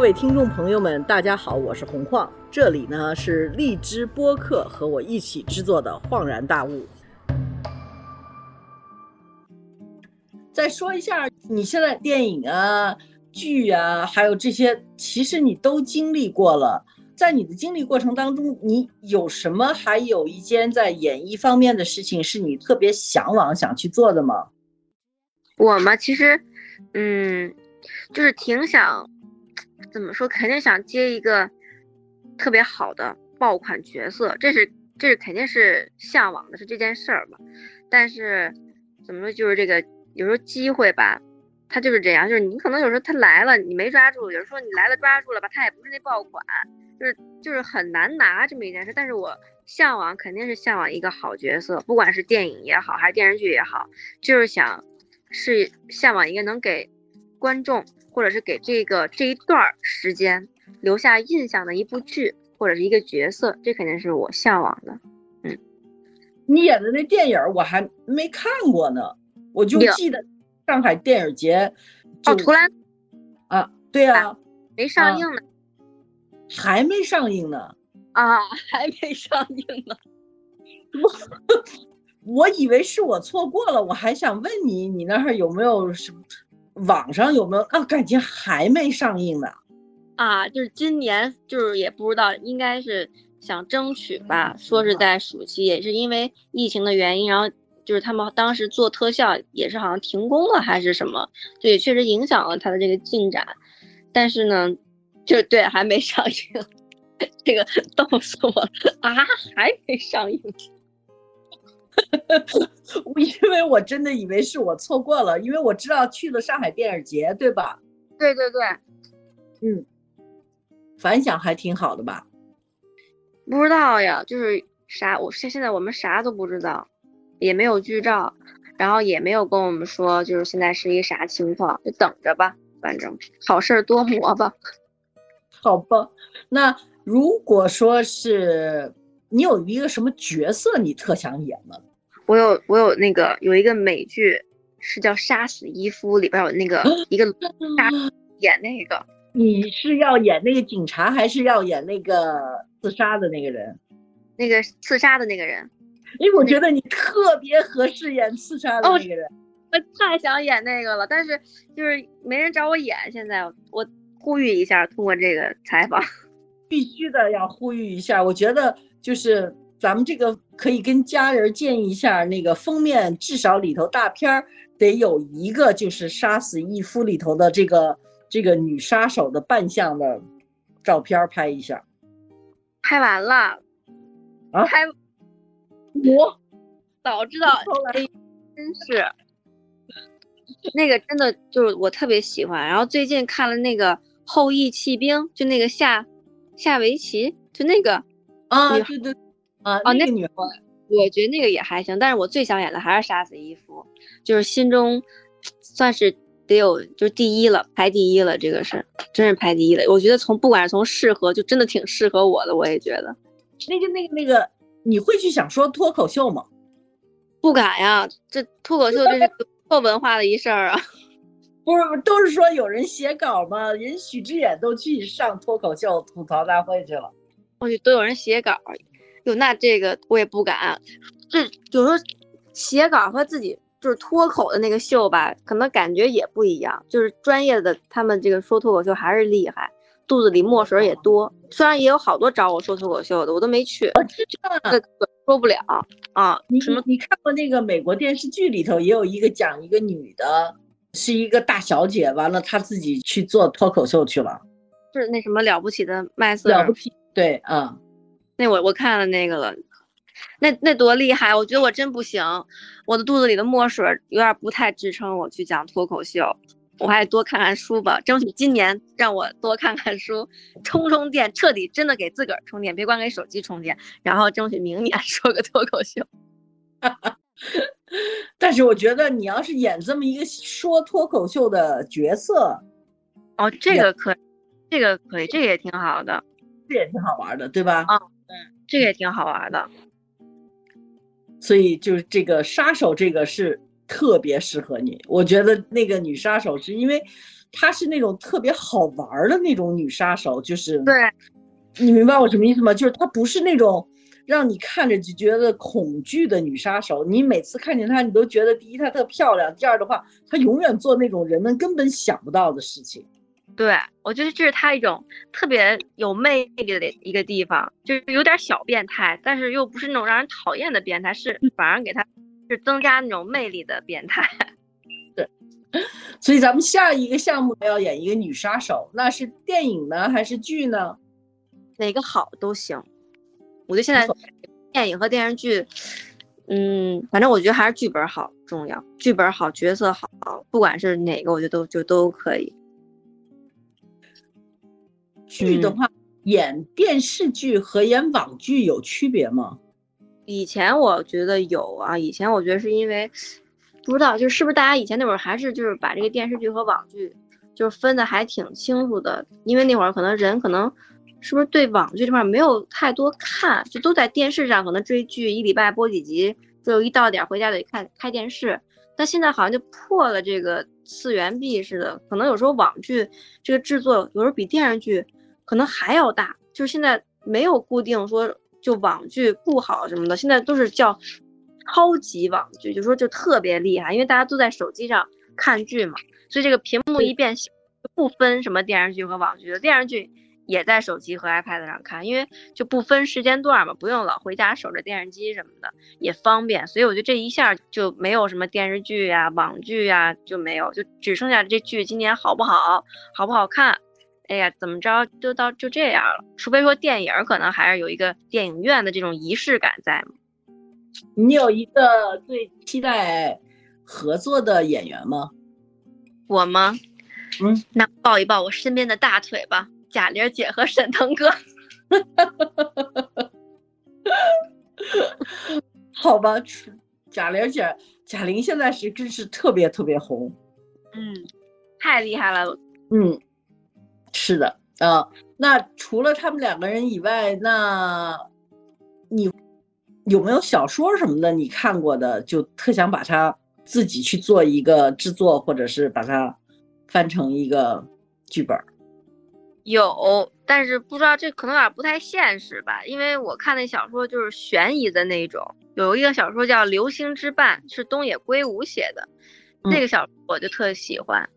各位听众朋友们，大家好，我是洪晃，这里呢是荔枝播客和我一起制作的《恍然大悟》。再说一下，你现在电影啊、剧啊，还有这些，其实你都经历过了。在你的经历过程当中，你有什么还有一件在演艺方面的事情是你特别向往想去做的吗？我嘛，其实，嗯，就是挺想，怎么说，肯定想接一个特别好的爆款角色，这是这是肯定是向往的，是这件事儿吧。但是怎么说，就是这个有时候机会吧，它就是这样，就是你可能有时候他来了，你没抓住；有时候你来了抓住了吧，他也不是那爆款。就是就是很难拿这么一件事，但是我向往肯定是向往一个好角色，不管是电影也好，还是电视剧也好，就是想是向往一个能给观众或者是给这个这一段时间留下印象的一部剧或者是一个角色，这肯定是我向往的。嗯，你演的那电影我还没看过呢，我就记得上海电影节哦，图兰啊，对呀，没上映呢。还没上映呢，啊，还没上映呢。我 我以为是我错过了，我还想问你，你那儿有没有什么网上有没有啊？感觉还没上映呢。啊，就是今年，就是也不知道，应该是想争取吧。说是在暑期，也是因为疫情的原因，然后就是他们当时做特效也是好像停工了还是什么，对确实影响了他的这个进展。但是呢。就对，还没上映，这个 逗死我了啊！还没上映，因为我真的以为是我错过了，因为我知道去了上海电影节，对吧？对对对，嗯，反响还挺好的吧？不知道呀，就是啥，我现现在我们啥都不知道，也没有剧照，然后也没有跟我们说，就是现在是一啥情况，就等着吧，反正好事多磨吧。好吧，那如果说是你有一个什么角色你特想演吗？我有，我有那个有一个美剧是叫《杀死伊夫》，里边有那个一个杀演那个。你是要演那个警察，还是要演那个自杀的那个人？那个刺杀的那个人。哎，我觉得你特别合适演刺杀的那个人。我太想演那个了，但是就是没人找我演。现在我。呼吁一下，通过这个采访，必须的要呼吁一下。我觉得就是咱们这个可以跟家人建议一下，那个封面至少里头大片儿得有一个，就是杀死义夫里头的这个这个女杀手的扮相的照片拍一下。拍完了啊？拍我早知道，哎，真是。那个真的就是我特别喜欢，然后最近看了那个。后羿弃兵，就那个下下围棋，就那个啊，对对啊，那个女孩，我觉得那个也还行，但是我最想演的还是杀死伊芙，就是心中算是得有就是第一了，排第一了，这个是真是排第一了。我觉得从不管是从适合，就真的挺适合我的，我也觉得。那个那个那个，你会去想说脱口秀吗？不敢呀，这脱口秀这是破文化的一事儿啊。不是，都是说有人写稿吗？人许志远都去上脱口秀吐槽大会去了。我去，都有人写稿，哟，那这个我也不敢。这有时候写稿和自己就是脱口的那个秀吧，可能感觉也不一样。就是专业的，他们这个说脱口秀还是厉害，肚子里墨水也多。虽然也有好多找我说脱口秀的，我都没去，这说不了啊。你什么？你看过那个美国电视剧里头也有一个讲一个女的。是一个大小姐，完了她自己去做脱口秀去了，是那什么了不起的麦瑟了不起，对，嗯，那我我看了那个了，那那多厉害！我觉得我真不行，我的肚子里的墨水有点不太支撑我去讲脱口秀，我还多看看书吧，争取今年让我多看看书，充充电，彻底真的给自个儿充电，别光给手机充电，然后争取明年 说个脱口秀。但是我觉得你要是演这么一个说脱口秀的角色，哦，这个可，这个可以，这个也挺好的，这也挺好玩的，对吧？嗯嗯，这个也挺好玩的。所以就是这个杀手，这个是特别适合你。我觉得那个女杀手是因为她是那种特别好玩的那种女杀手，就是对，你明白我什么意思吗？就是她不是那种让你看着就觉得恐惧的女杀手，你每次看见她，你都觉得第一她特漂亮，第二的话，她永远做那种人们根本想不到的事情。对，我觉得这是他一种特别有魅力的一个地方，就是有点小变态，但是又不是那种让人讨厌的变态，是反而给他是增加那种魅力的变态。对，所以咱们下一个项目要演一个女杀手，那是电影呢还是剧呢？哪个好都行。我觉得现在电影和电视剧，嗯，反正我觉得还是剧本好重要，剧本好，角色好，不管是哪个，我觉得都就都可以。剧的话，演电视剧和演网剧有区别吗？以前我觉得有啊，以前我觉得是因为不知道，就是不是大家以前那会儿还是就是把这个电视剧和网剧就是分的还挺清楚的，因为那会儿可能人可能是不是对网剧这块没有太多看，就都在电视上可能追剧，一礼拜播几集，就一到点回家得看开电视。但现在好像就破了这个次元壁似的，可能有时候网剧这个制作有时候比电视剧。可能还要大，就是现在没有固定说就网剧不好什么的，现在都是叫超级网剧，就说就特别厉害，因为大家都在手机上看剧嘛，所以这个屏幕一变小，不分什么电视剧和网剧的，电视剧也在手机和 iPad 上看，因为就不分时间段嘛，不用老回家守着电视机什么的，也方便，所以我觉得这一下就没有什么电视剧呀、网剧呀就没有，就只剩下这剧今年好不好，好不好看。哎呀，怎么着就到就这样了？除非说电影可能还是有一个电影院的这种仪式感在嘛。你有一个最期待合作的演员吗？我吗？嗯，那抱一抱我身边的大腿吧，贾玲姐和沈腾哥。好吧，贾玲姐，贾玲现在是真是特别特别红。嗯，太厉害了。嗯。是的，啊，那除了他们两个人以外，那你有没有小说什么的你看过的，就特想把它自己去做一个制作，或者是把它翻成一个剧本？有，但是不知道这可能有点不太现实吧，因为我看那小说就是悬疑的那种，有一个小说叫《流星之绊》，是东野圭吾写的，那个小说我就特喜欢，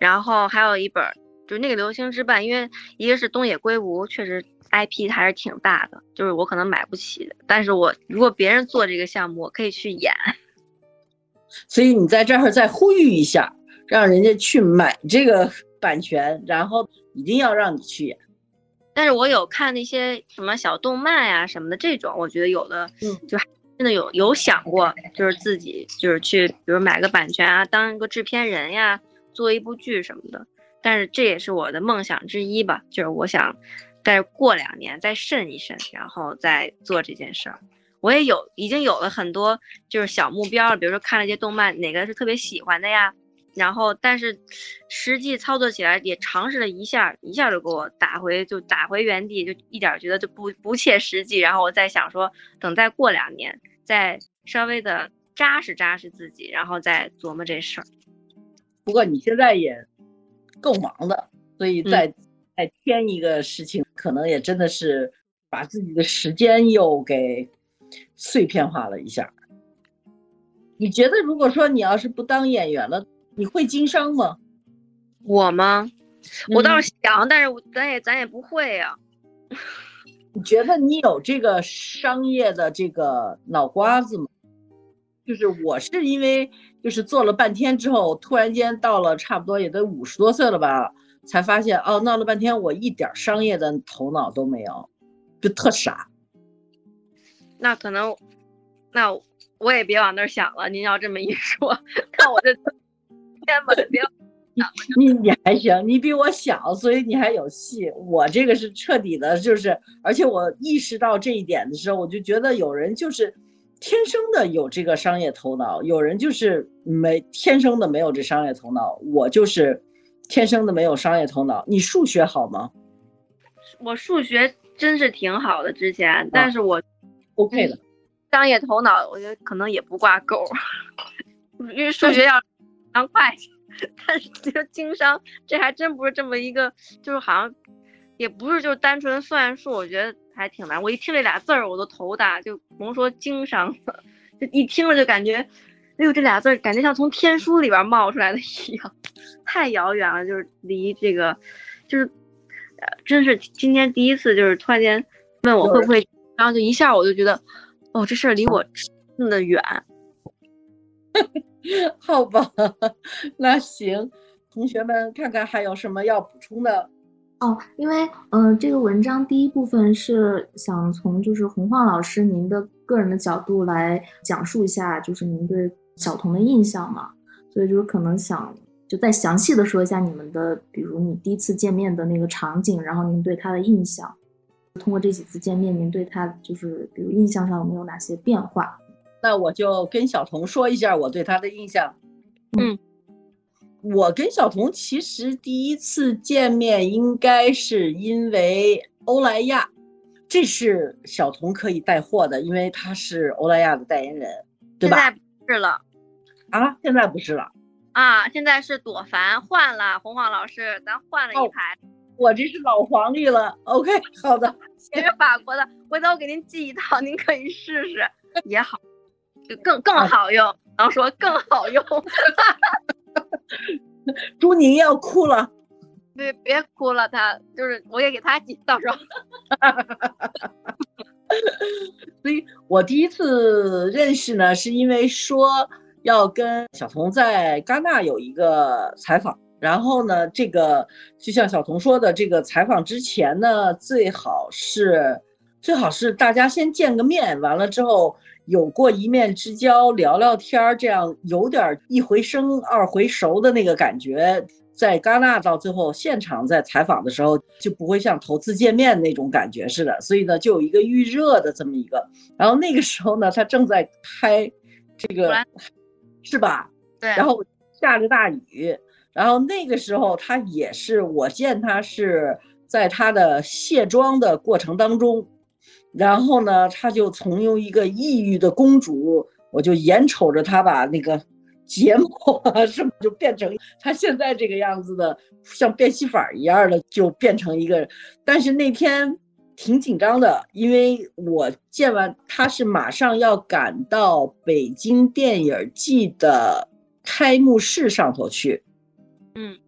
然后还有一本。就是那个流星之绊，因为一个是东野圭吾，确实 IP 还是挺大的，就是我可能买不起的。但是我如果别人做这个项目，我可以去演。所以你在这儿再呼吁一下，让人家去买这个 版权，然后一定要让你去演。但是我有看那些什么小动漫呀什么的这种，我觉得有的，嗯，就真的有有想过，就是自己就是去，比如买个版权啊，当一个制片人呀，做一部剧什么的。但是这也是我的梦想之一吧，就是我想再过两年再慎一慎，然后再做这件事儿。我也有已经有了很多就是小目标，比如说看了一些动漫，哪个是特别喜欢的呀？然后但是实际操作起来也尝试了一下，一下就给我打回就打回原地，就一点觉得就不不切实际。然后我再想说，等再过两年，再稍微的扎实扎实自己，然后再琢磨这事儿。不过你现在也。够忙的，所以再再添一个事情，可能也真的是把自己的时间又给碎片化了一下。你觉得，如果说你要是不当演员了，你会经商吗？我吗？我倒是想，但是咱也咱也不会呀。你觉得你有这个商业的这个脑瓜子吗？就是我是因为就是做了半天之后，突然间到了差不多也得五十多岁了吧，才发现哦，闹了半天我一点商业的头脑都没有，就特傻。那可能，那我也别往那儿想了。您要这么一说，看我就天吧，别你你还行，你比我小，所以你还有戏。我这个是彻底的，就是而且我意识到这一点的时候，我就觉得有人就是。天生的有这个商业头脑，有人就是没天生的没有这商业头脑。我就是天生的没有商业头脑。你数学好吗？我数学真是挺好的之前，但是我 OK 的。商业头脑我觉得可能也不挂钩，因为数学要当会计。但是这个经商，这还真不是这么一个，就是好像也不是就单纯算数，我觉得还挺难。我一听这俩字儿，我都头大，就甭说经商了，就一听了就感觉，哎呦，这俩字儿感觉像从天书里边冒出来的一样，太遥远了，就是离这个，就是，呃，真是今天第一次，就是突然间问我会不会，然后就一下我就觉得，哦，这事儿离我那么的远。好吧，那行，同学们看看还有什么要补充的哦。因为，嗯，这个文章第一部分是想从就是洪晃老师您的个人的角度来讲述一下，就是您对小童的印象嘛。所以就是可能想就再详细的说一下你们的，比如你第一次见面的那个场景，然后您对他的印象。通过这几次见面，您对他就是比如印象上有没有哪些变化？那我就跟小童说一下我对他的印象。嗯，我跟小童其实第一次见面应该是因为欧莱雅，这是小童可以带货的，因为他是欧莱雅的代言人，对吧？现在不是了啊，现在不是了啊，现在是朵凡换了，洪晃老师，咱换了一排。我这是老黄历了。OK，好的，也是法国的，回头我给您寄一套，您可以试试，也好。更更好用，然后说更好用，朱宁要哭了，别别哭了，他就是我也给他寄，到时候。所以我第一次认识呢，是因为说要跟小童在戛纳有一个采访，然后呢，这个就像小童说的，这个采访之前呢，最好是最好是大家先见个面，完了之后。有过一面之交，聊聊天儿，这样有点一回生二回熟的那个感觉。在戛纳到最后现场在采访的时候，就不会像头次见面那种感觉似的。所以呢，就有一个预热的这么一个。然后那个时候呢，他正在拍这个，是吧？对。然后下着大雨，然后那个时候他也是我见他是在他的卸妆的过程当中。然后呢，他就从用一个抑郁的公主，我就眼瞅着她把那个睫毛啊什么，就变成她现在这个样子的，像变戏法一样的，就变成一个。但是那天挺紧张的，因为我见完他是马上要赶到北京电影季的开幕式上头去。嗯，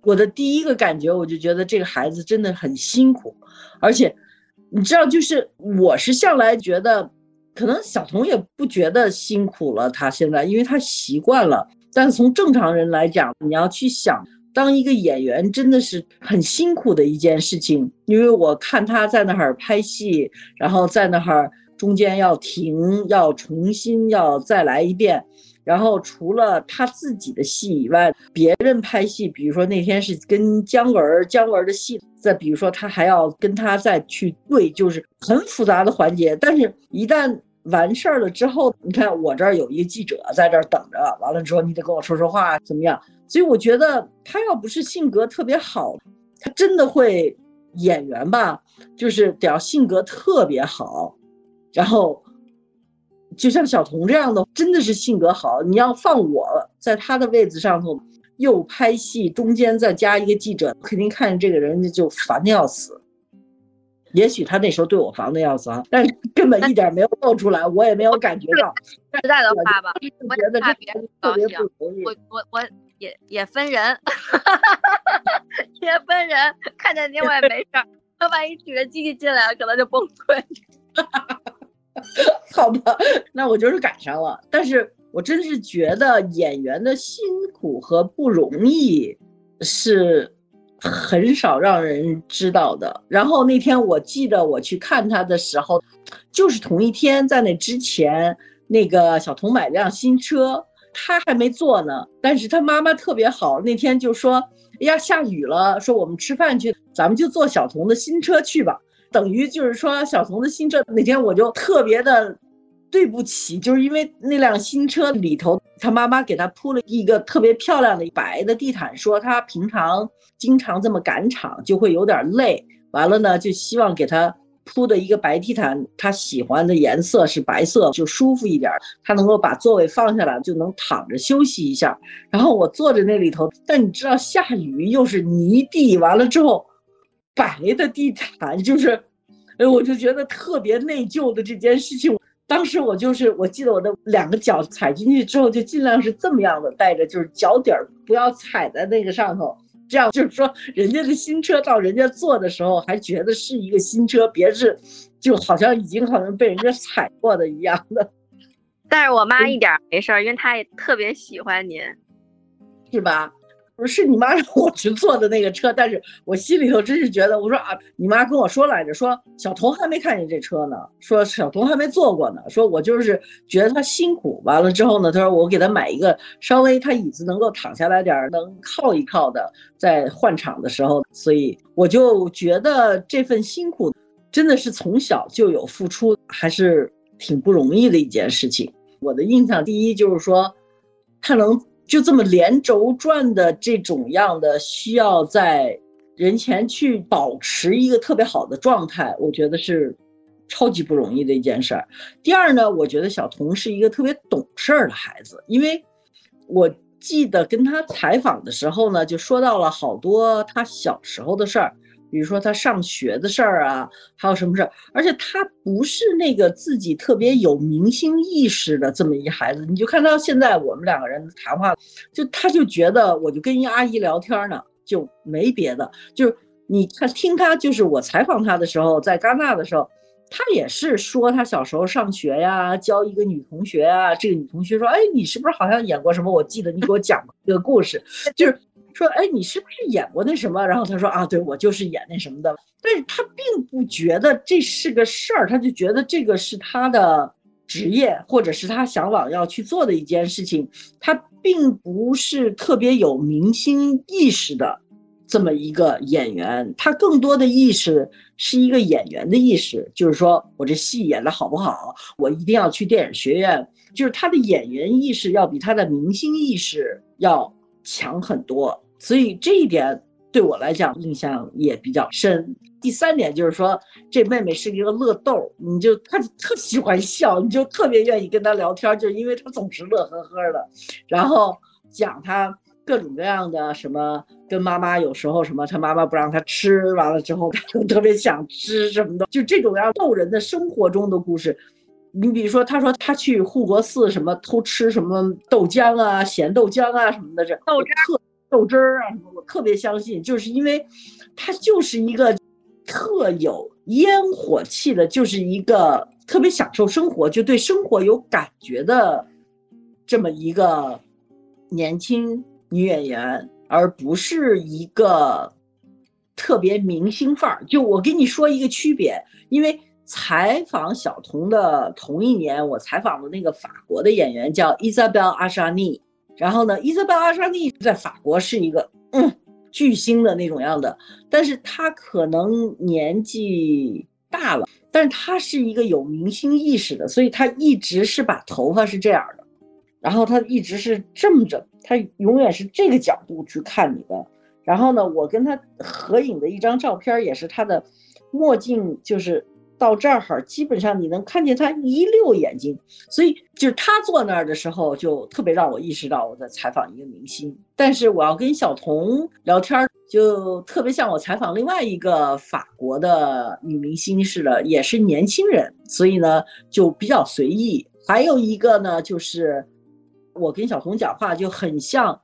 我的第一个感觉，我就觉得这个孩子真的很辛苦，而且。你知道，就是我是向来觉得，可能小童也不觉得辛苦了。他现在，因为他习惯了。但是从正常人来讲，你要去想，当一个演员真的是很辛苦的一件事情。因为我看他在那儿拍戏，然后在那儿中间要停，要重新要再来一遍。然后除了他自己的戏以外，别人拍戏，比如说那天是跟姜文，姜文的戏，再比如说他还要跟他再去对，就是很复杂的环节。但是，一旦完事儿了之后，你看我这儿有一个记者在这儿等着，完了之后你得跟我说说话，怎么样？所以我觉得他要不是性格特别好，他真的会演员吧，就是得要性格特别好，然后。就像小童这样的，真的是性格好。你要放我在他的位子上头，又拍戏，中间再加一个记者，肯定看着这个人就烦的要死。也许他那时候对我烦的要死啊，但是根本一点没有露出来，我也没有感觉到。实在的话吧，我觉得特别特别不容易。我我我也也分人，也分人。看见你我也没事儿，他万一举着机器进来了，可能就崩溃。好吧，那我就是赶上了。但是我真是觉得演员的辛苦和不容易是很少让人知道的。然后那天我记得我去看他的时候，就是同一天，在那之前，那个小童买辆新车，他还没坐呢。但是他妈妈特别好，那天就说：“哎呀，下雨了，说我们吃饭去，咱们就坐小童的新车去吧。”等于就是说，小童的新车那天我就特别的对不起，就是因为那辆新车里头，他妈妈给他铺了一个特别漂亮的白的地毯，说他平常经常这么赶场就会有点累，完了呢就希望给他铺的一个白地毯，他喜欢的颜色是白色，就舒服一点。他能够把座位放下来，就能躺着休息一下。然后我坐在那里头，但你知道下雨又是泥地，完了之后白的地毯就是，哎，我就觉得特别内疚的这件事情。当时我就是，我记得我的两个脚踩进去之后，就尽量是这么样的带着，就是脚底儿不要踩在那个上头。这样就是说，人家的新车到人家坐的时候，还觉得是一个新车，别是就好像已经好像被人家踩过的一样的。但是我妈一点没事儿，因为她也特别喜欢您，是吧？不是你妈让我去坐的那个车，但是我心里头真是觉得，我说啊，你妈跟我说来着，说小童还没看见这车呢，说小童还没坐过呢，说我就是觉得他辛苦，完了之后呢，他说我给他买一个稍微他椅子能够躺下来点儿，能靠一靠的，在换场的时候，所以我就觉得这份辛苦真的是从小就有付出，还是挺不容易的一件事情。我的印象第一就是说，他能。就这么连轴转的这种样的，需要在人前去保持一个特别好的状态，我觉得是超级不容易的一件事儿。第二呢，我觉得小童是一个特别懂事儿的孩子，因为我记得跟他采访的时候呢，就说到了好多他小时候的事儿。比如说他上学的事儿啊，还有什么事儿？而且他不是那个自己特别有明星意识的这么一孩子。你就看到现在我们两个人谈话，就他就觉得我就跟一阿姨聊天呢，就没别的。就是你看听他，就是我采访他的时候，在戛纳的时候，他也是说他小时候上学呀，教一个女同学啊。这个女同学说：“哎，你是不是好像演过什么？我记得你给我讲过这个故事，就是。”说，哎，你是不是演过那什么？然后他说，啊，对我就是演那什么的。但是他并不觉得这是个事儿，他就觉得这个是他的职业，或者是他向往要去做的一件事情。他并不是特别有明星意识的这么一个演员，他更多的意识是一个演员的意识，就是说我这戏演的好不好，我一定要去电影学院。就是他的演员意识要比他的明星意识要强很多。所以这一点对我来讲印象也比较深。第三点就是说，这妹妹是一个乐豆，你就她特喜欢笑，你就特别愿意跟她聊天，就是因为她总是乐呵呵的，然后讲她各种各样的什么，跟妈妈有时候什么，她妈妈不让她吃，完了之后她就特别想吃什么的，就这种样逗人的生活中的故事。你比如说，她说她去护国寺什么偷吃什么豆浆啊、咸豆浆啊什么的，这豆浆。豆汁儿啊什么，我特别相信，就是因为，她就是一个特有烟火气的，就是一个特别享受生活，就对生活有感觉的这么一个年轻女演员，而不是一个特别明星范儿。就我跟你说一个区别，因为采访小童的同一年，我采访的那个法国的演员叫伊莎贝尔·阿沙尼。然后呢，伊莎贝尔·阿沙尼在法国是一个嗯巨星的那种样的，但是他可能年纪大了，但是他是一个有明星意识的，所以他一直是把头发是这样的，然后他一直是这么着，他永远是这个角度去看你的。然后呢，我跟他合影的一张照片也是他的墨镜，就是。到这儿，基本上你能看见他一溜眼睛，所以就是他坐那儿的时候，就特别让我意识到我在采访一个明星。但是我要跟小童聊天，就特别像我采访另外一个法国的女明星似的，也是年轻人，所以呢就比较随意。还有一个呢，就是我跟小童讲话就很像，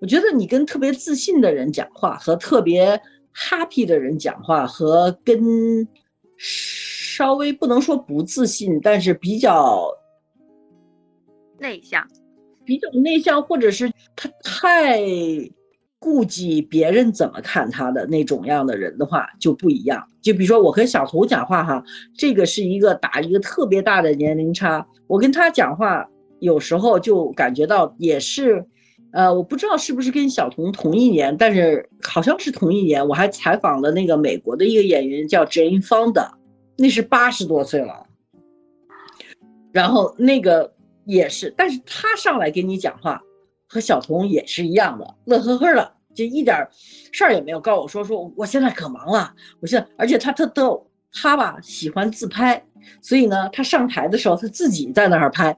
我觉得你跟特别自信的人讲话，和特别 happy 的人讲话，和跟稍微不能说不自信，但是比较内向，比较内向，或者是他太顾及别人怎么看他的那种样的人的话就不一样。就比如说我和小图讲话哈，这个是一个打一个特别大的年龄差，我跟他讲话有时候就感觉到也是，呃，我不知道是不是跟小童同一年，但是好像是同一年。我还采访了那个美国的一个演员叫 Jane Fonda。那是八十多岁了，然后那个也是，但是他上来跟你讲话，和小童也是一样的，乐呵呵的，就一点事儿也没有。告诉我说说，我现在可忙了，我现在，而且他特逗，他吧喜欢自拍，所以呢，他上台的时候他自己在那儿拍。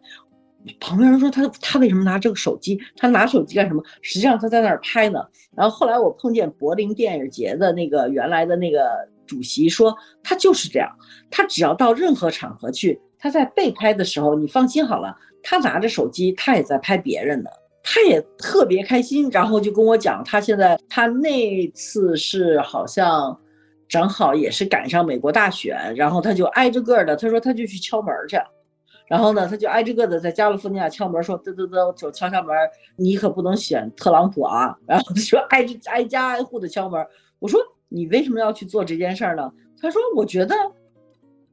旁边人说他他为什么拿这个手机？他拿手机干什么？实际上他在那儿拍呢。然后后来我碰见柏林电影节的那个原来的那个主席说，他就是这样，他只要到任何场合去，他在被拍的时候，你放心好了，他拿着手机，他也在拍别人的，他也特别开心。然后就跟我讲，他现在他那次是好像正好也是赶上美国大选，然后他就挨着个的，他说他就去敲门去。然后呢，他就挨着个的在加利福尼亚敲门，说嘚嘚嘚，就敲敲门，你可不能选特朗普啊。然后他说挨着挨家挨户的敲门。我说你为什么要去做这件事儿呢？他说我觉得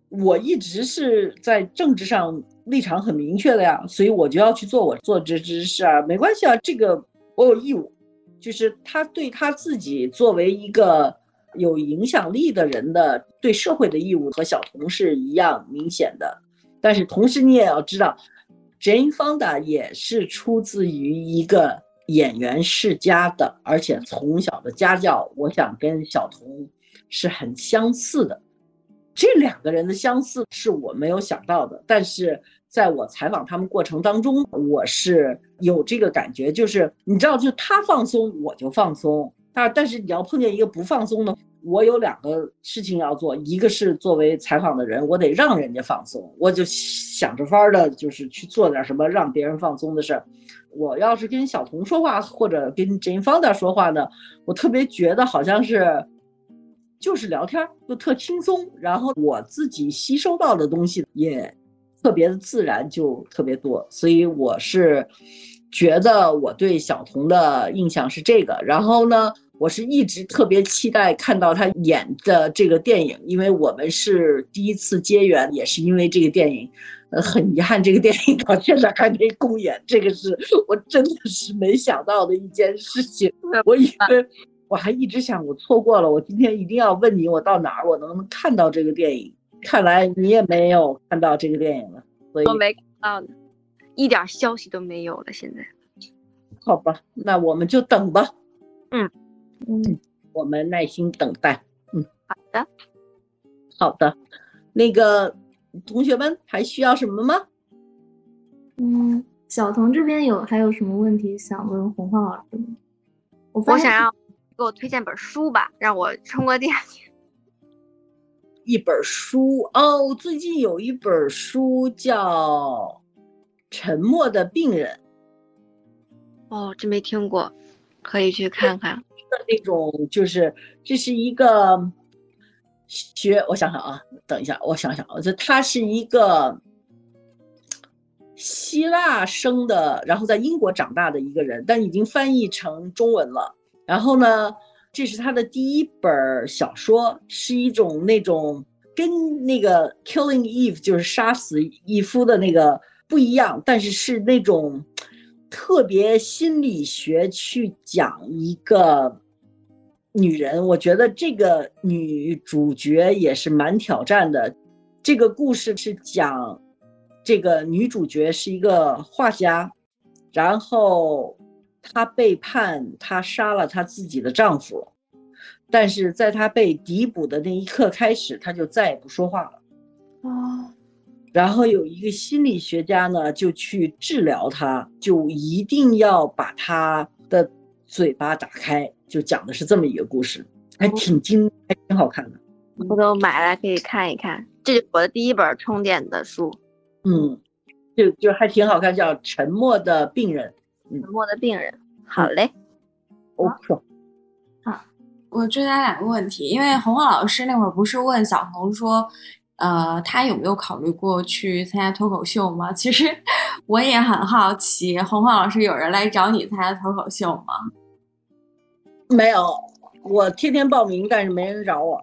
我一直是在政治上立场很明确的呀，所以我就要去做我做这这事啊，没关系啊，这个我有义务。就是他对他自己作为一个有影响力的人的对社会的义务和小童是一样明显的。但是同时，你也要知道，Jane Fonda 也是出自于一个演员世家的，而且从小的家教，我想跟小童是很相似的。这两个人的相似是我没有想到的，但是在我采访他们过程当中，我是有这个感觉，就是你知道，就他放松，我就放松。但但是你要碰见一个不放松的。我有两个事情要做，一个是作为采访的人，我得让人家放松，我就想着法儿的，就是去做点什么让别人放松的事儿。我要是跟小童说话，或者跟 Jane Fonda 说话呢，我特别觉得好像是就是聊天，就特轻松，然后我自己吸收到的东西也特别的自然，就特别多。所以我是觉得我对小童的印象是这个，然后呢。我是一直特别期待看到他演的这个电影，因为我们是第一次结缘，也是因为这个电影。呃，很遗憾，这个电影到现在还没公演，这个是我真的是没想到的一件事情。我以为我还一直想我错过了，我今天一定要问你，我到哪儿我能看到这个电影？看来你也没有看到这个电影了，所以我没看到呢，一点消息都没有了。现在，好吧，那我们就等吧。嗯。嗯，我们耐心等待。嗯，好的，好的。那个同学们还需要什么吗？嗯，小童这边有还有什么问题想问红浩老师吗？我想要给我推荐本书吧，让我充个电。一本书哦，最近有一本书叫《沉默的病人》。哦，这没听过，可以去看看。的那种就是这是一个学，我想想啊，等一下，我想想啊，这他是一个希腊生的，然后在英国长大的一个人，但已经翻译成中文了。然后呢，这是他的第一本小说，是一种那种跟那个《Killing Eve》就是杀死伊夫的那个不一样，但是是那种。特别心理学去讲一个女人，我觉得这个女主角也是蛮挑战的。这个故事是讲这个女主角是一个画家，然后她被判她杀了她自己的丈夫，但是在她被逮捕的那一刻开始，她就再也不说话了。哦。然后有一个心理学家呢，就去治疗他，就一定要把他的嘴巴打开，就讲的是这么一个故事，还挺精，还挺好看的。我都买来可以看一看，这是我的第一本充电的书。嗯，就就还挺好看，叫《沉默的病人》。沉默的病人，好嘞。OK。好，我追加两个问题，因为洪浩老师那会儿不是问小红说。呃，他有没有考虑过去参加脱口秀吗？其实我也很好奇，洪晃老师有人来找你参加脱口秀吗？没有，我天天报名，但是没人找我。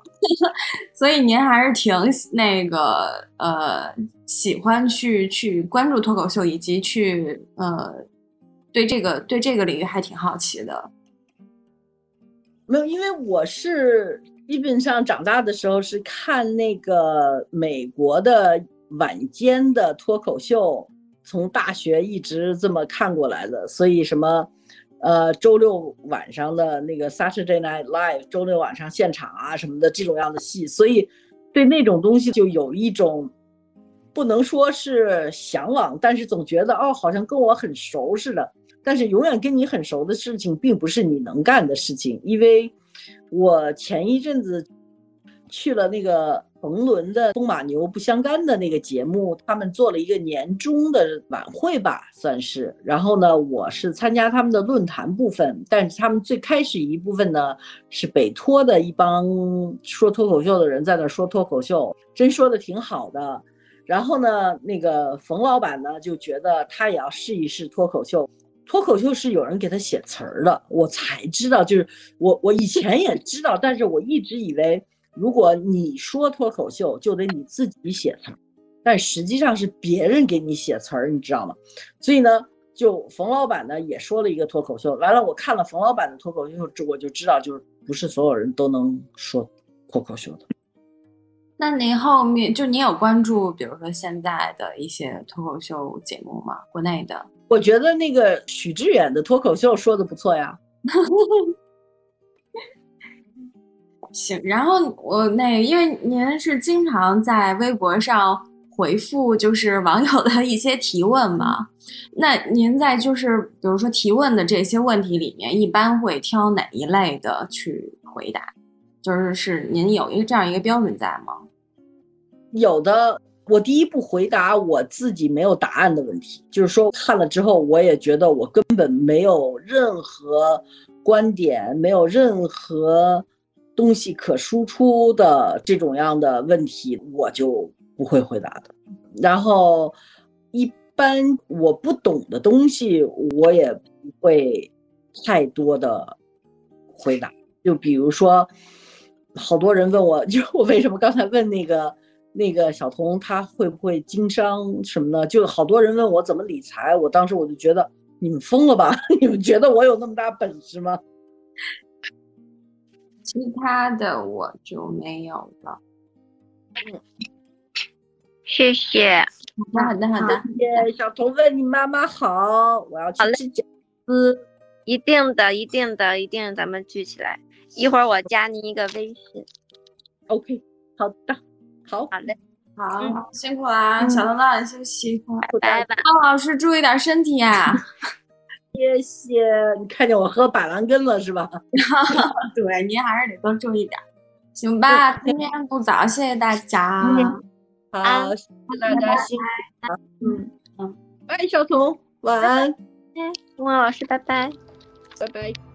所以您还是挺那个呃，喜欢去去关注脱口秀，以及去呃，对这个对这个领域还挺好奇的。没有，因为我是。基本上长大的时候是看那个美国的晚间的脱口秀，从大学一直这么看过来的，所以什么，呃，周六晚上的那个 Saturday Night Live，周六晚上现场啊什么的这种样的戏，所以对那种东西就有一种不能说是向往，但是总觉得哦，好像跟我很熟似的。但是永远跟你很熟的事情，并不是你能干的事情。因为我前一阵子去了那个冯仑的《风马牛不相干》的那个节目，他们做了一个年终的晚会吧，算是。然后呢，我是参加他们的论坛部分，但是他们最开始一部分呢，是北托的一帮说脱口秀的人在那说脱口秀，真说的挺好的。然后呢，那个冯老板呢就觉得他也要试一试脱口秀。脱口秀是有人给他写词儿的，我才知道，就是我我以前也知道，但是我一直以为，如果你说脱口秀，就得你自己写词儿，但实际上是别人给你写词儿，你知道吗？所以呢，就冯老板呢也说了一个脱口秀，完了我看了冯老板的脱口秀，我就知道，就是不是所有人都能说脱口秀的。那您后面就你有关注，比如说现在的一些脱口秀节目吗？国内的？我觉得那个许志远的脱口秀说的不错呀。行，然后我那因为您是经常在微博上回复就是网友的一些提问嘛，那您在就是比如说提问的这些问题里面，一般会挑哪一类的去回答？就是是您有一个这样一个标准在吗？有的。我第一步回答我自己没有答案的问题，就是说看了之后，我也觉得我根本没有任何观点，没有任何东西可输出的这种样的问题，我就不会回答的。然后，一般我不懂的东西，我也不会太多的回答。就比如说，好多人问我，就我为什么刚才问那个。那个小童他会不会经商什么的？就好多人问我怎么理财，我当时我就觉得你们疯了吧？你们觉得我有那么大本事吗？其他的我就没有了。嗯，谢谢。好的，好的，好的。谢谢小童问你妈妈好，我要去吃饺子。一定的，一定的，一定，咱们聚起来。一会儿我加您一个微信。OK，好的。好好嘞，好辛苦啦，小东早点休息，拜拜。高老师注意点身体啊，谢谢。你看见我喝板蓝根了是吧？对，您还是得多注意点。行吧，今天不早，谢谢大家。好，谢谢大家，辛苦。嗯嗯，拜，小童，晚安。嗯，汪老师，拜拜，拜拜。